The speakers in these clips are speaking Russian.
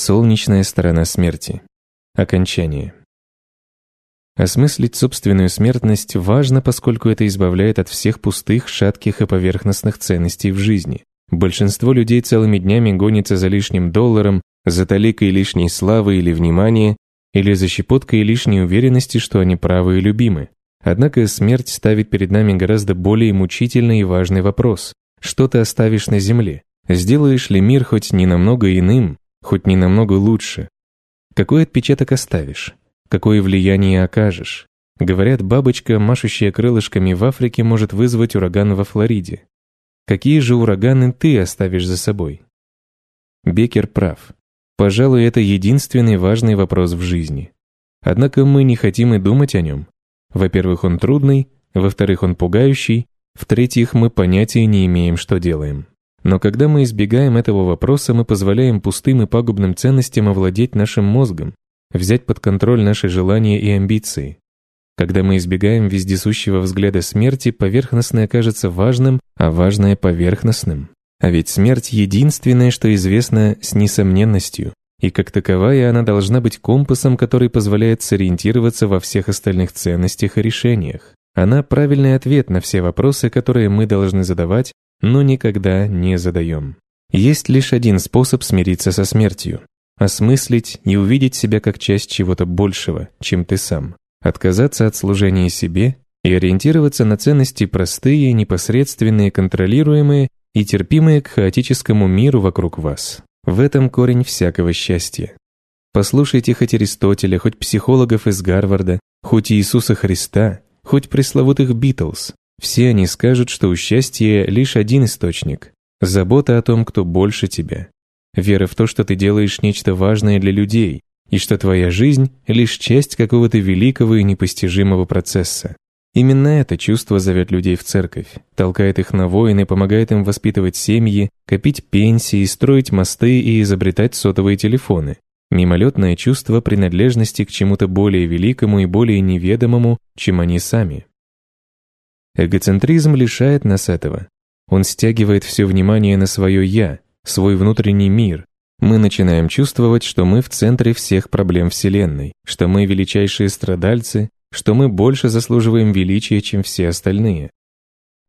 Солнечная сторона смерти. Окончание. Осмыслить собственную смертность важно, поскольку это избавляет от всех пустых, шатких и поверхностных ценностей в жизни. Большинство людей целыми днями гонится за лишним долларом, за таликой лишней славы или внимания, или за щепоткой лишней уверенности, что они правы и любимы. Однако смерть ставит перед нами гораздо более мучительный и важный вопрос. Что ты оставишь на земле? Сделаешь ли мир хоть не намного иным, хоть не намного лучше? Какой отпечаток оставишь? Какое влияние окажешь? Говорят, бабочка, машущая крылышками в Африке, может вызвать ураган во Флориде. Какие же ураганы ты оставишь за собой? Бекер прав. Пожалуй, это единственный важный вопрос в жизни. Однако мы не хотим и думать о нем. Во-первых, он трудный, во-вторых, он пугающий, в-третьих, мы понятия не имеем, что делаем. Но когда мы избегаем этого вопроса, мы позволяем пустым и пагубным ценностям овладеть нашим мозгом, взять под контроль наши желания и амбиции. Когда мы избегаем вездесущего взгляда смерти, поверхностное кажется важным, а важное — поверхностным. А ведь смерть — единственное, что известно с несомненностью, и как таковая она должна быть компасом, который позволяет сориентироваться во всех остальных ценностях и решениях. Она — правильный ответ на все вопросы, которые мы должны задавать, но никогда не задаем. Есть лишь один способ смириться со смертью — осмыслить и увидеть себя как часть чего-то большего, чем ты сам отказаться от служения себе и ориентироваться на ценности простые, непосредственные, контролируемые и терпимые к хаотическому миру вокруг вас. В этом корень всякого счастья. Послушайте хоть Аристотеля, хоть психологов из Гарварда, хоть Иисуса Христа, хоть пресловутых Битлз. Все они скажут, что у счастья лишь один источник – забота о том, кто больше тебя. Вера в то, что ты делаешь нечто важное для людей, и что твоя жизнь — лишь часть какого-то великого и непостижимого процесса. Именно это чувство зовет людей в церковь, толкает их на войны, помогает им воспитывать семьи, копить пенсии, строить мосты и изобретать сотовые телефоны. Мимолетное чувство принадлежности к чему-то более великому и более неведомому, чем они сами. Эгоцентризм лишает нас этого. Он стягивает все внимание на свое «я», свой внутренний мир, мы начинаем чувствовать, что мы в центре всех проблем Вселенной, что мы величайшие страдальцы, что мы больше заслуживаем величия, чем все остальные.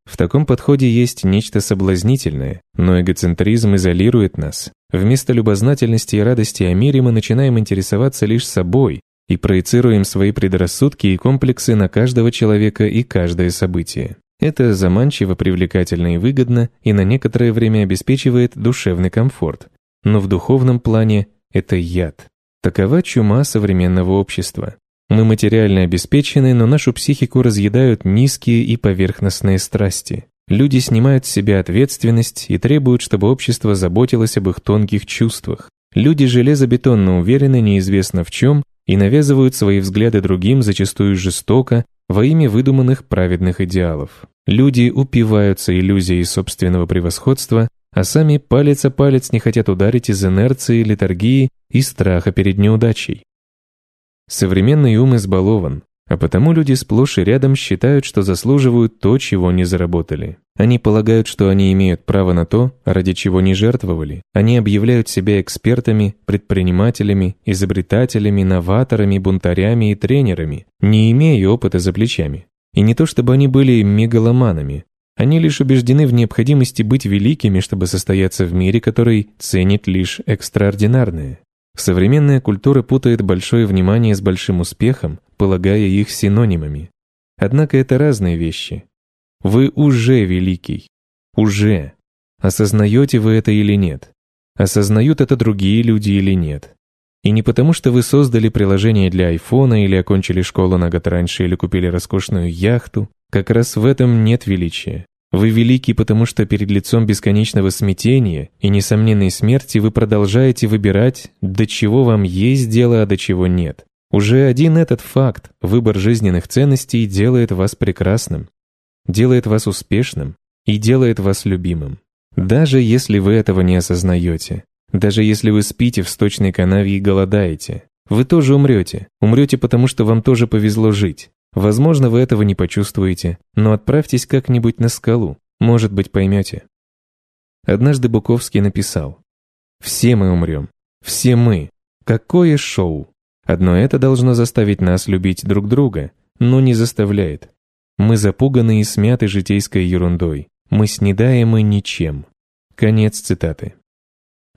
В таком подходе есть нечто соблазнительное, но эгоцентризм изолирует нас. Вместо любознательности и радости о мире мы начинаем интересоваться лишь собой и проецируем свои предрассудки и комплексы на каждого человека и каждое событие. Это заманчиво, привлекательно и выгодно, и на некоторое время обеспечивает душевный комфорт, но в духовном плане это яд. Такова чума современного общества. Мы материально обеспечены, но нашу психику разъедают низкие и поверхностные страсти. Люди снимают с себя ответственность и требуют, чтобы общество заботилось об их тонких чувствах. Люди железобетонно уверены неизвестно в чем и навязывают свои взгляды другим зачастую жестоко во имя выдуманных праведных идеалов. Люди упиваются иллюзией собственного превосходства а сами палец о палец не хотят ударить из инерции, литургии и страха перед неудачей. Современный ум избалован, а потому люди сплошь и рядом считают, что заслуживают то, чего не заработали. Они полагают, что они имеют право на то, ради чего не жертвовали. Они объявляют себя экспертами, предпринимателями, изобретателями, новаторами, бунтарями и тренерами, не имея опыта за плечами. И не то чтобы они были мегаломанами, они лишь убеждены в необходимости быть великими, чтобы состояться в мире, который ценит лишь экстраординарное. Современная культура путает большое внимание с большим успехом, полагая их синонимами. Однако это разные вещи. Вы уже великий. Уже. Осознаете вы это или нет? Осознают это другие люди или нет? И не потому, что вы создали приложение для айфона или окончили школу на год раньше или купили роскошную яхту, как раз в этом нет величия. Вы велики, потому что перед лицом бесконечного смятения и несомненной смерти вы продолжаете выбирать, до чего вам есть дело, а до чего нет. Уже один этот факт, выбор жизненных ценностей, делает вас прекрасным, делает вас успешным и делает вас любимым. Даже если вы этого не осознаете, даже если вы спите в сточной канаве и голодаете, вы тоже умрете. Умрете, потому что вам тоже повезло жить. Возможно, вы этого не почувствуете, но отправьтесь как-нибудь на скалу, может быть, поймете. Однажды Буковский написал «Все мы умрем, Все мы. Какое шоу! Одно это должно заставить нас любить друг друга, но не заставляет. Мы запуганы и смяты житейской ерундой. Мы снедаемы ничем. Конец цитаты.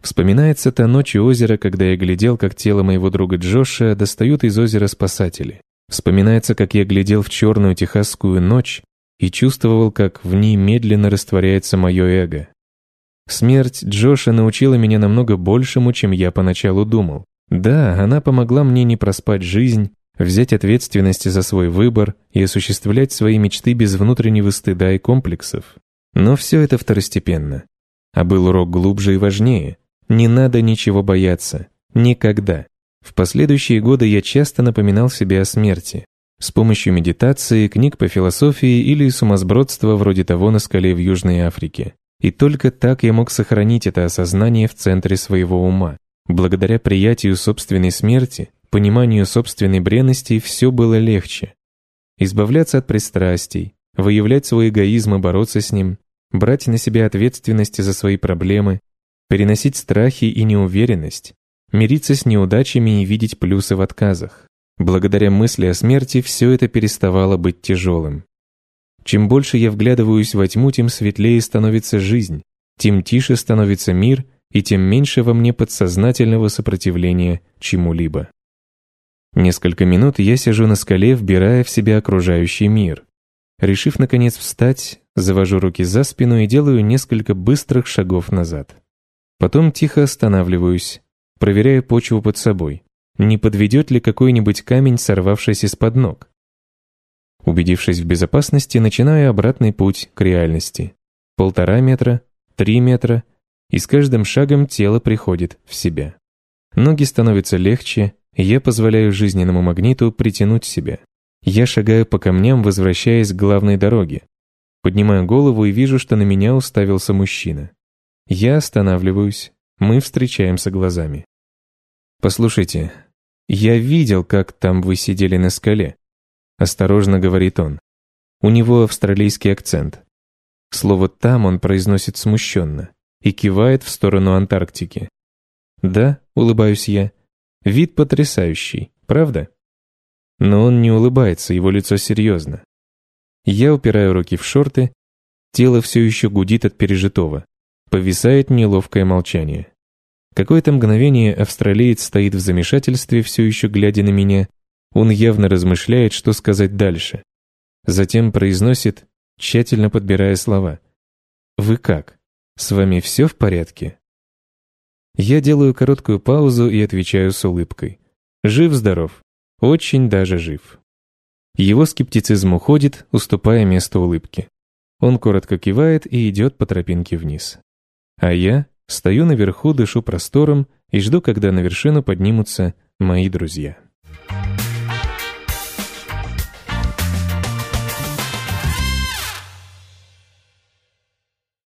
Вспоминается та ночь у озера, когда я глядел, как тело моего друга Джоша достают из озера спасатели. Вспоминается, как я глядел в черную техасскую ночь и чувствовал, как в ней медленно растворяется мое эго. Смерть Джоша научила меня намного большему, чем я поначалу думал. Да, она помогла мне не проспать жизнь, взять ответственность за свой выбор и осуществлять свои мечты без внутреннего стыда и комплексов. Но все это второстепенно. А был урок глубже и важнее. Не надо ничего бояться. Никогда. В последующие годы я часто напоминал себе о смерти. С помощью медитации, книг по философии или сумасбродства вроде того на скале в Южной Африке. И только так я мог сохранить это осознание в центре своего ума. Благодаря приятию собственной смерти, пониманию собственной бренности все было легче. Избавляться от пристрастий, выявлять свой эгоизм и бороться с ним, брать на себя ответственность за свои проблемы, переносить страхи и неуверенность, мириться с неудачами и видеть плюсы в отказах. Благодаря мысли о смерти все это переставало быть тяжелым. Чем больше я вглядываюсь во тьму, тем светлее становится жизнь, тем тише становится мир и тем меньше во мне подсознательного сопротивления чему-либо. Несколько минут я сижу на скале, вбирая в себя окружающий мир. Решив, наконец, встать, завожу руки за спину и делаю несколько быстрых шагов назад. Потом тихо останавливаюсь, проверяя почву под собой. Не подведет ли какой-нибудь камень, сорвавшись из-под ног? Убедившись в безопасности, начинаю обратный путь к реальности. Полтора метра, три метра, и с каждым шагом тело приходит в себя. Ноги становятся легче, я позволяю жизненному магниту притянуть себя. Я шагаю по камням, возвращаясь к главной дороге. Поднимаю голову и вижу, что на меня уставился мужчина. Я останавливаюсь, мы встречаемся глазами. «Послушайте, я видел, как там вы сидели на скале», — осторожно говорит он. У него австралийский акцент. Слово «там» он произносит смущенно и кивает в сторону Антарктики. «Да», — улыбаюсь я, — «вид потрясающий, правда?» Но он не улыбается, его лицо серьезно. Я упираю руки в шорты, тело все еще гудит от пережитого. Повисает неловкое молчание. Какое-то мгновение австралиец стоит в замешательстве, все еще глядя на меня. Он явно размышляет, что сказать дальше. Затем произносит, тщательно подбирая слова. «Вы как? С вами все в порядке?» Я делаю короткую паузу и отвечаю с улыбкой. «Жив-здоров. Очень даже жив». Его скептицизм уходит, уступая место улыбке. Он коротко кивает и идет по тропинке вниз. А я стою наверху, дышу простором и жду, когда на вершину поднимутся мои друзья.